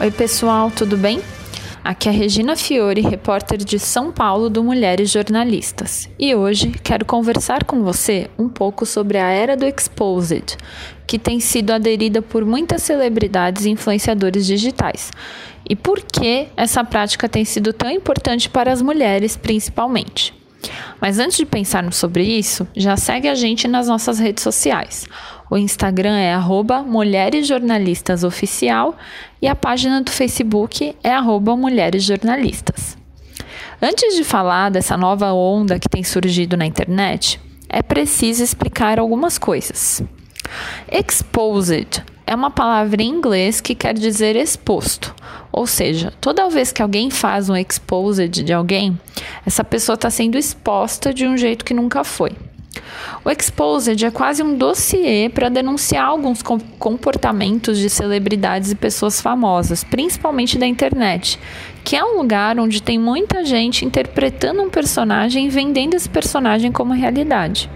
Oi, pessoal, tudo bem? Aqui é Regina Fiore, repórter de São Paulo do Mulheres Jornalistas. E hoje quero conversar com você um pouco sobre a era do Exposed, que tem sido aderida por muitas celebridades e influenciadores digitais. E por que essa prática tem sido tão importante para as mulheres, principalmente. Mas antes de pensarmos sobre isso, já segue a gente nas nossas redes sociais. O Instagram é arroba Mulheres Jornalistas Oficial e a página do Facebook é arroba Mulheres Jornalistas. Antes de falar dessa nova onda que tem surgido na internet, é preciso explicar algumas coisas. Exposed é uma palavra em inglês que quer dizer exposto. Ou seja, toda vez que alguém faz um exposed de alguém, essa pessoa está sendo exposta de um jeito que nunca foi. O Exposed é quase um dossiê para denunciar alguns comportamentos de celebridades e pessoas famosas, principalmente da internet, que é um lugar onde tem muita gente interpretando um personagem e vendendo esse personagem como realidade.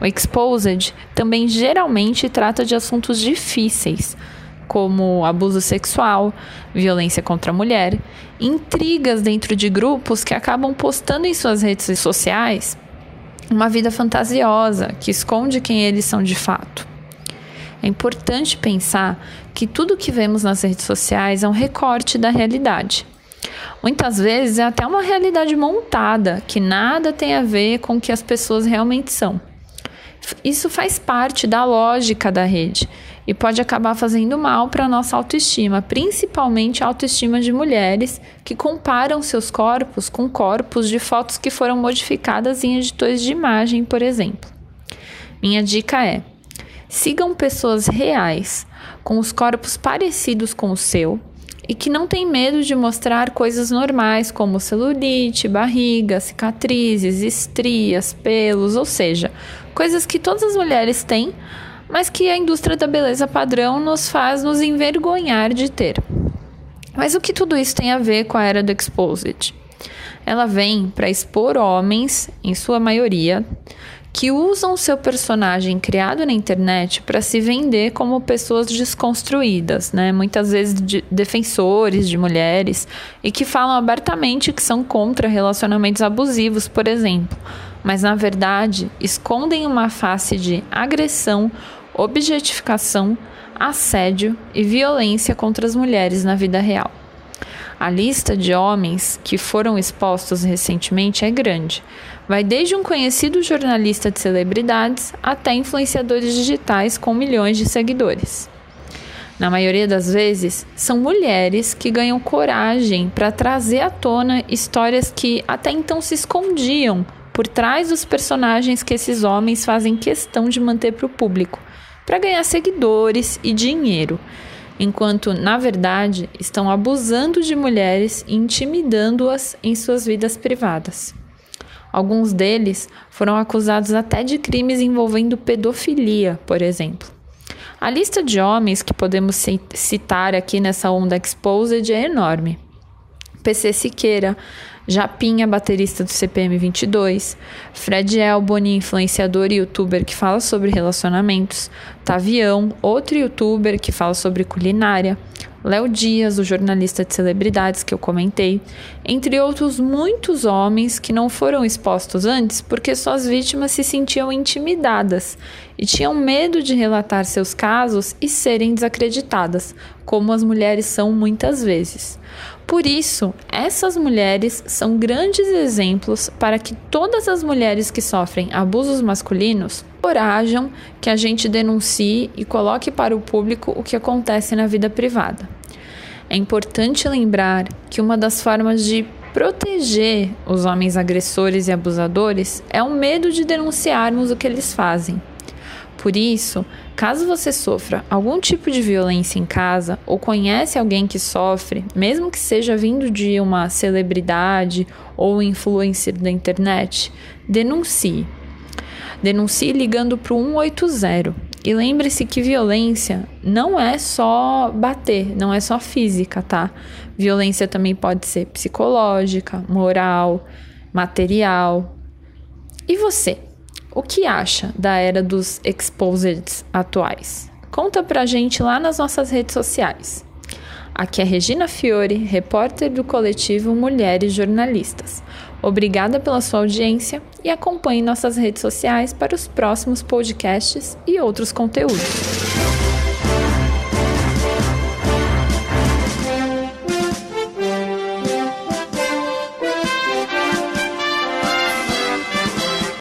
O Exposed também geralmente trata de assuntos difíceis, como abuso sexual, violência contra a mulher, intrigas dentro de grupos que acabam postando em suas redes sociais uma vida fantasiosa que esconde quem eles são de fato. É importante pensar que tudo que vemos nas redes sociais é um recorte da realidade. Muitas vezes é até uma realidade montada, que nada tem a ver com o que as pessoas realmente são. Isso faz parte da lógica da rede e pode acabar fazendo mal para a nossa autoestima, principalmente a autoestima de mulheres que comparam seus corpos com corpos de fotos que foram modificadas em editores de imagem, por exemplo. Minha dica é: sigam pessoas reais, com os corpos parecidos com o seu e que não tem medo de mostrar coisas normais como celulite, barriga, cicatrizes, estrias, pelos, ou seja, coisas que todas as mulheres têm, mas que a indústria da beleza padrão nos faz nos envergonhar de ter. Mas o que tudo isso tem a ver com a era do Exposed? Ela vem para expor homens, em sua maioria, que usam seu personagem criado na internet para se vender como pessoas desconstruídas, né? Muitas vezes de defensores de mulheres e que falam abertamente que são contra relacionamentos abusivos, por exemplo, mas na verdade escondem uma face de agressão, objetificação, assédio e violência contra as mulheres na vida real. A lista de homens que foram expostos recentemente é grande. Vai desde um conhecido jornalista de celebridades até influenciadores digitais com milhões de seguidores. Na maioria das vezes, são mulheres que ganham coragem para trazer à tona histórias que até então se escondiam por trás dos personagens que esses homens fazem questão de manter para o público, para ganhar seguidores e dinheiro, enquanto, na verdade, estão abusando de mulheres e intimidando-as em suas vidas privadas. Alguns deles foram acusados até de crimes envolvendo pedofilia, por exemplo. A lista de homens que podemos citar aqui nessa onda exposed é enorme. PC Siqueira, Japinha, baterista do CPM 22, Fred Elboni, influenciador e youtuber que fala sobre relacionamentos, Tavião, outro youtuber que fala sobre culinária, Léo Dias, o jornalista de celebridades que eu comentei, entre outros muitos homens que não foram expostos antes porque suas vítimas se sentiam intimidadas e tinham medo de relatar seus casos e serem desacreditadas, como as mulheres são muitas vezes. Por isso, essas mulheres são grandes exemplos para que todas as mulheres que sofrem abusos masculinos corajam que a gente denuncie e coloque para o público o que acontece na vida privada. É importante lembrar que uma das formas de proteger os homens agressores e abusadores é o medo de denunciarmos o que eles fazem. Por isso, caso você sofra algum tipo de violência em casa ou conhece alguém que sofre, mesmo que seja vindo de uma celebridade ou influencer da internet, denuncie. Denuncie ligando para o 180. E lembre-se que violência não é só bater, não é só física, tá? Violência também pode ser psicológica, moral, material. E você? O que acha da era dos exposeds atuais? Conta pra gente lá nas nossas redes sociais. Aqui é Regina Fiore, repórter do coletivo Mulheres Jornalistas. Obrigada pela sua audiência e acompanhe nossas redes sociais para os próximos podcasts e outros conteúdos.